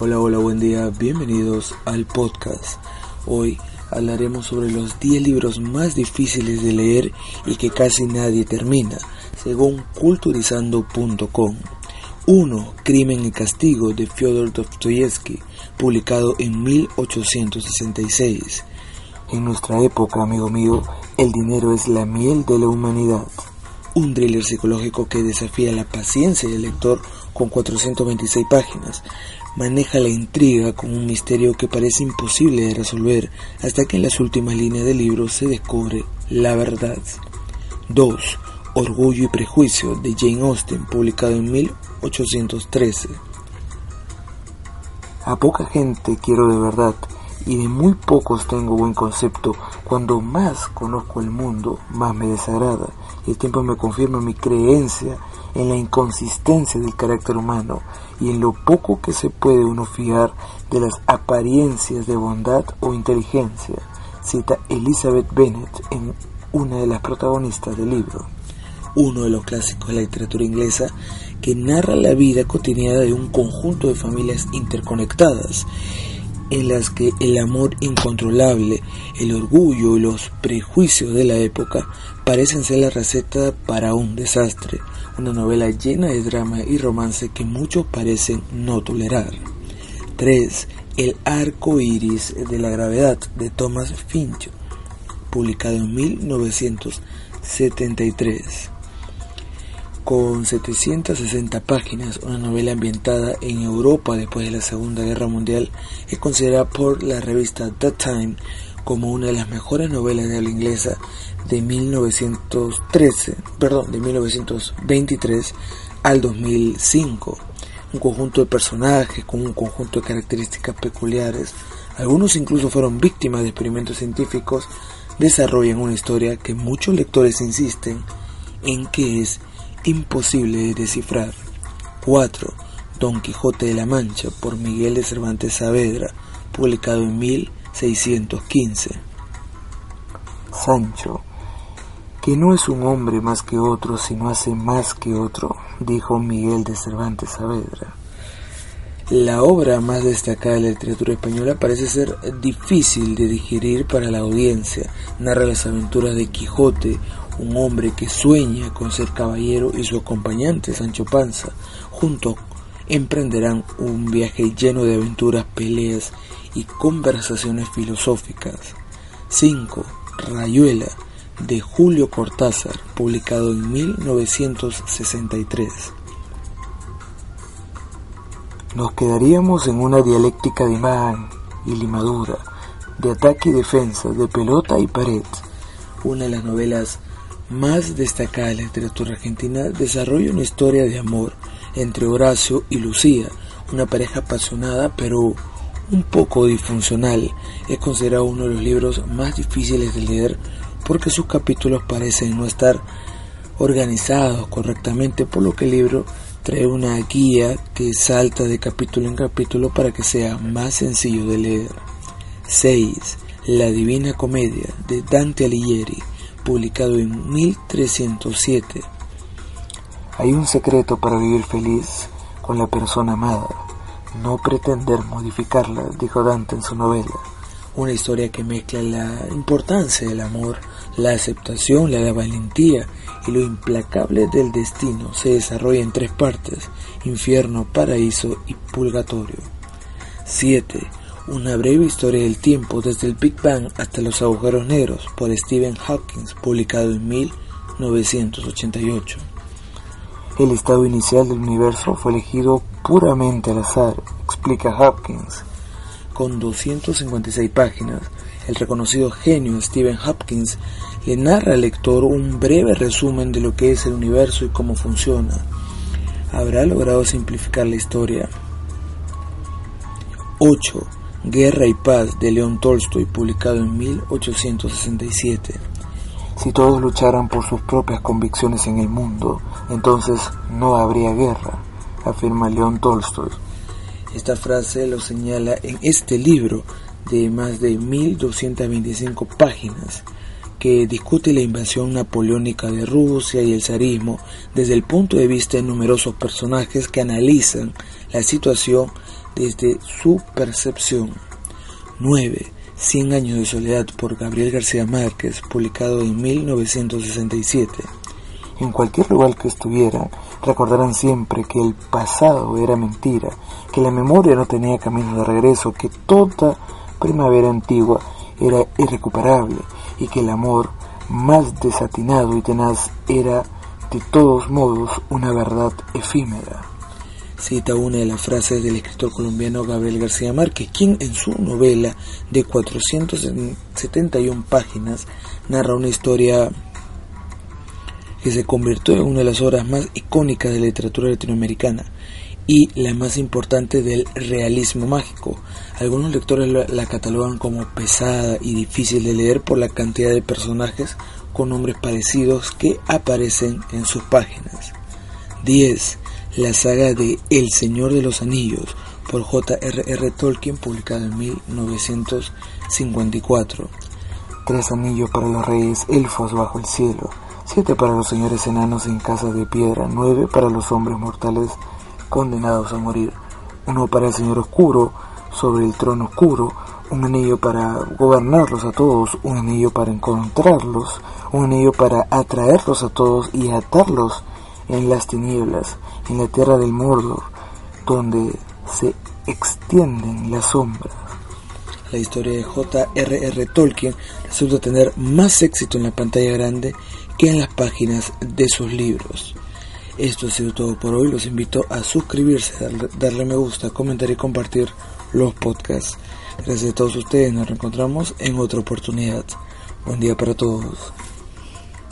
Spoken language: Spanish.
Hola, hola, buen día, bienvenidos al podcast. Hoy hablaremos sobre los 10 libros más difíciles de leer y que casi nadie termina, según culturizando.com. 1. Crimen y Castigo de Fyodor Dostoyevsky, publicado en 1866. En nuestra época, amigo mío, el dinero es la miel de la humanidad. Un thriller psicológico que desafía la paciencia del lector con 426 páginas, maneja la intriga con un misterio que parece imposible de resolver hasta que en las últimas líneas del libro se descubre la verdad. 2. Orgullo y Prejuicio de Jane Austen, publicado en 1813. A poca gente quiero de verdad y de muy pocos tengo buen concepto. Cuando más conozco el mundo, más me desagrada. Y el tiempo me confirma mi creencia en la inconsistencia del carácter humano y en lo poco que se puede uno fiar de las apariencias de bondad o inteligencia, cita Elizabeth Bennet en una de las protagonistas del libro, uno de los clásicos de la literatura inglesa que narra la vida cotidiana de un conjunto de familias interconectadas en las que el amor incontrolable, el orgullo y los prejuicios de la época parecen ser la receta para un desastre, una novela llena de drama y romance que muchos parecen no tolerar. 3. El arco iris de la gravedad de Thomas Finch, publicado en 1973 con 760 páginas, una novela ambientada en Europa después de la Segunda Guerra Mundial, es considerada por la revista The Time como una de las mejores novelas de habla inglesa de 1913, perdón, de 1923 al 2005. Un conjunto de personajes con un conjunto de características peculiares, algunos incluso fueron víctimas de experimentos científicos, desarrollan una historia que muchos lectores insisten en que es imposible de descifrar. 4. Don Quijote de la Mancha por Miguel de Cervantes Saavedra, publicado en 1615. Sancho, que no es un hombre más que otro, sino hace más que otro, dijo Miguel de Cervantes Saavedra. La obra más destacada de la literatura española parece ser difícil de digerir para la audiencia. Narra las aventuras de Quijote, un hombre que sueña con ser caballero y su acompañante Sancho Panza. Juntos emprenderán un viaje lleno de aventuras, peleas y conversaciones filosóficas. 5. Rayuela de Julio Cortázar, publicado en 1963. Nos quedaríamos en una dialéctica de man y limadura, de ataque y defensa, de pelota y pared. Una de las novelas más destacada de la literatura argentina, desarrolla una historia de amor entre Horacio y Lucía, una pareja apasionada pero un poco disfuncional. Es considerado uno de los libros más difíciles de leer porque sus capítulos parecen no estar organizados correctamente, por lo que el libro trae una guía que salta de capítulo en capítulo para que sea más sencillo de leer. 6. La Divina Comedia de Dante Alighieri publicado en 1307. Hay un secreto para vivir feliz con la persona amada, no pretender modificarla, dijo Dante en su novela. Una historia que mezcla la importancia del amor, la aceptación, la, valentía y lo implacable del destino. Se desarrolla en tres partes, infierno, paraíso y purgatorio. 7 una breve historia del tiempo desde el Big Bang hasta los agujeros negros por Stephen Hawking, publicado en 1988. El estado inicial del universo fue elegido puramente al azar, explica Hopkins. Con 256 páginas, el reconocido genio Stephen Hopkins le narra al lector un breve resumen de lo que es el universo y cómo funciona. ¿Habrá logrado simplificar la historia? 8. Guerra y Paz de León Tolstoy, publicado en 1867. Si todos lucharan por sus propias convicciones en el mundo, entonces no habría guerra, afirma León Tolstoy. Esta frase lo señala en este libro de más de 1225 páginas que discute la invasión napoleónica de Rusia y el zarismo desde el punto de vista de numerosos personajes que analizan la situación desde su percepción. 9. Cien años de soledad por Gabriel García Márquez, publicado en 1967. En cualquier lugar que estuvieran, recordarán siempre que el pasado era mentira, que la memoria no tenía camino de regreso, que toda primavera antigua era irrecuperable y que el amor más desatinado y tenaz era de todos modos una verdad efímera. Cita una de las frases del escritor colombiano Gabriel García Márquez, quien en su novela de 471 páginas narra una historia que se convirtió en una de las obras más icónicas de la literatura latinoamericana y la más importante del realismo mágico. Algunos lectores la, catalogan como pesada y difícil de leer por la cantidad de personajes con nombres parecidos que aparecen en sus páginas. 10. La saga de El Señor de los Anillos por J.R.R. Tolkien publicada en 1954. Tres anillos para los reyes elfos bajo el cielo siete para los señores enanos en casa de piedra, nueve para los hombres mortales condenados a morir, uno para el Señor Oscuro sobre el trono oscuro, un anillo para gobernarlos a todos, un anillo para encontrarlos, un anillo para atraerlos a todos y atarlos en las tinieblas, en la tierra del Mordor, donde se extienden las sombras. La historia de J.R.R. Tolkien resulta tener más éxito en la pantalla grande que en las páginas de sus libros. Esto ha sido todo por hoy. Los invito a suscribirse, darle, me gusta, comentar y compartir los podcasts. Gracias a todos ustedes. Nos reencontramos en otra oportunidad. Buen día para todos.